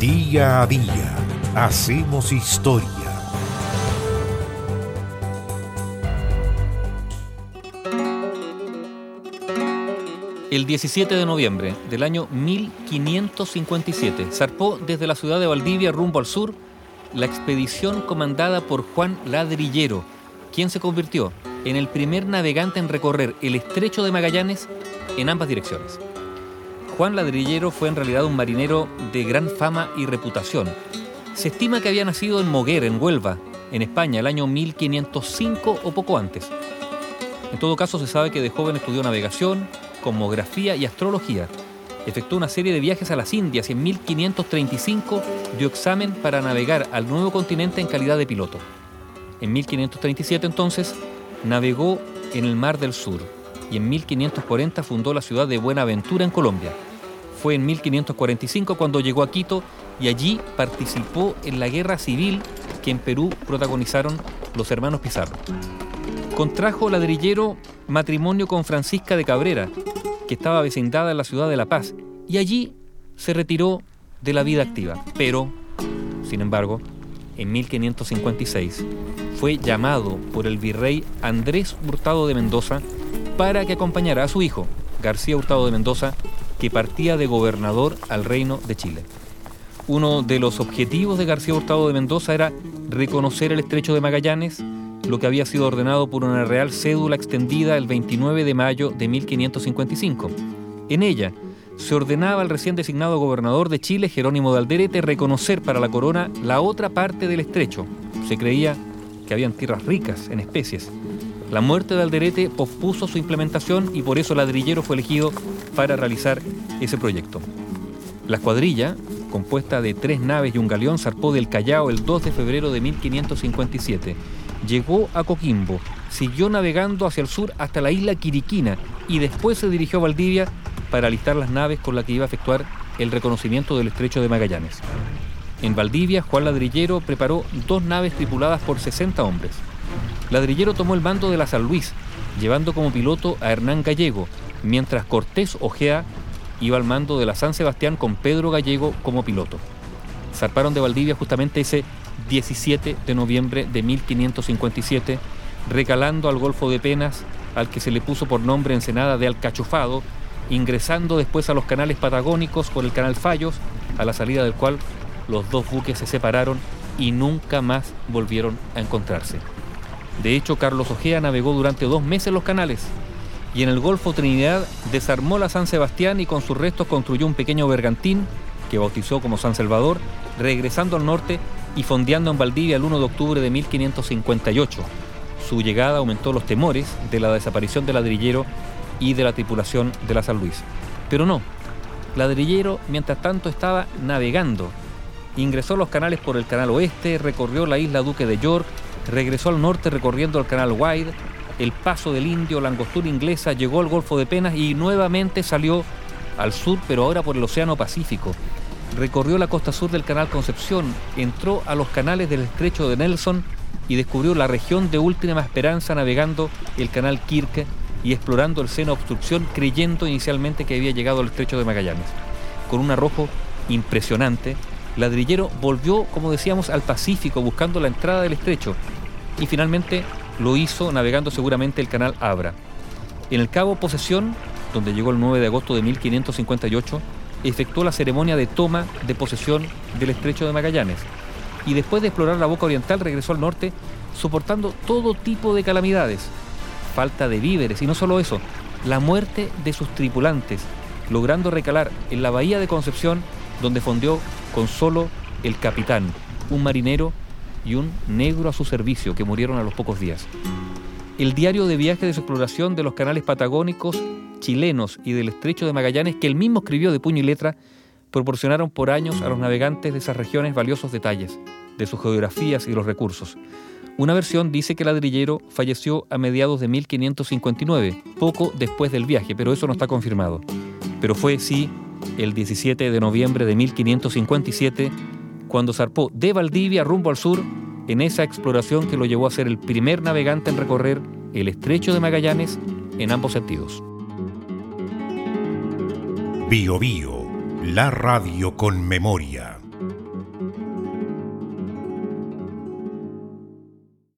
Día a día hacemos historia. El 17 de noviembre del año 1557 zarpó desde la ciudad de Valdivia rumbo al sur la expedición comandada por Juan Ladrillero, quien se convirtió en el primer navegante en recorrer el estrecho de Magallanes en ambas direcciones. Juan Ladrillero fue en realidad un marinero de gran fama y reputación. Se estima que había nacido en Moguer, en Huelva, en España, el año 1505 o poco antes. En todo caso, se sabe que de joven estudió navegación, cosmografía y astrología. Efectuó una serie de viajes a las Indias y en 1535 dio examen para navegar al nuevo continente en calidad de piloto. En 1537 entonces navegó en el Mar del Sur y en 1540 fundó la ciudad de Buenaventura en Colombia. Fue en 1545 cuando llegó a Quito y allí participó en la guerra civil que en Perú protagonizaron los hermanos Pizarro. Contrajo ladrillero matrimonio con Francisca de Cabrera, que estaba vecindada en la ciudad de La Paz, y allí se retiró de la vida activa. Pero, sin embargo, en 1556 fue llamado por el virrey Andrés Hurtado de Mendoza para que acompañara a su hijo, García Hurtado de Mendoza, que partía de gobernador al reino de Chile. Uno de los objetivos de García Hurtado de Mendoza era reconocer el estrecho de Magallanes, lo que había sido ordenado por una real cédula extendida el 29 de mayo de 1555. En ella se ordenaba al recién designado gobernador de Chile, Jerónimo de Alderete, reconocer para la corona la otra parte del estrecho. Se creía que habían tierras ricas en especies. La muerte de Alderete pospuso su implementación y por eso Ladrillero fue elegido para realizar ese proyecto. La escuadrilla, compuesta de tres naves y un galeón, zarpó del Callao el 2 de febrero de 1557 llegó a Coquimbo, siguió navegando hacia el sur hasta la isla Quiriquina y después se dirigió a Valdivia para alistar las naves con las que iba a efectuar el reconocimiento del estrecho de Magallanes. En Valdivia, Juan Ladrillero preparó dos naves tripuladas por 60 hombres. Ladrillero tomó el mando de la San Luis, llevando como piloto a Hernán Gallego, mientras Cortés Ojea iba al mando de la San Sebastián con Pedro Gallego como piloto. Zarparon de Valdivia justamente ese 17 de noviembre de 1557, recalando al Golfo de Penas, al que se le puso por nombre Ensenada de Alcachufado, ingresando después a los canales patagónicos por el canal Fallos, a la salida del cual los dos buques se separaron y nunca más volvieron a encontrarse. De hecho, Carlos Ojea navegó durante dos meses los canales y en el Golfo Trinidad desarmó la San Sebastián y con sus restos construyó un pequeño bergantín que bautizó como San Salvador, regresando al norte y fondeando en Valdivia el 1 de octubre de 1558. Su llegada aumentó los temores de la desaparición del ladrillero y de la tripulación de la San Luis. Pero no, ladrillero mientras tanto estaba navegando. Ingresó los canales por el canal oeste, recorrió la isla Duque de York, regresó al norte recorriendo el canal Wide, el paso del Indio, la angostura inglesa, llegó al Golfo de Penas y nuevamente salió al sur, pero ahora por el Océano Pacífico recorrió la costa sur del Canal Concepción, entró a los canales del estrecho de Nelson y descubrió la región de última esperanza navegando el canal Kirke y explorando el seno obstrucción creyendo inicialmente que había llegado al estrecho de Magallanes. Con un arrojo impresionante, Ladrillero volvió, como decíamos, al Pacífico buscando la entrada del estrecho y finalmente lo hizo navegando seguramente el canal Abra. En el cabo Posesión, donde llegó el 9 de agosto de 1558, efectuó la ceremonia de toma de posesión del estrecho de Magallanes y después de explorar la boca oriental regresó al norte soportando todo tipo de calamidades, falta de víveres y no solo eso, la muerte de sus tripulantes, logrando recalar en la bahía de Concepción donde fondeó con solo el capitán, un marinero y un negro a su servicio que murieron a los pocos días. El diario de viaje de su exploración de los canales patagónicos chilenos y del estrecho de Magallanes que él mismo escribió de puño y letra proporcionaron por años a los navegantes de esas regiones valiosos detalles de sus geografías y los recursos. Una versión dice que el ladrillero falleció a mediados de 1559, poco después del viaje, pero eso no está confirmado. Pero fue, sí, el 17 de noviembre de 1557, cuando zarpó de Valdivia rumbo al sur en esa exploración que lo llevó a ser el primer navegante en recorrer el estrecho de Magallanes en ambos sentidos. Bio Bio, la radio con memoria.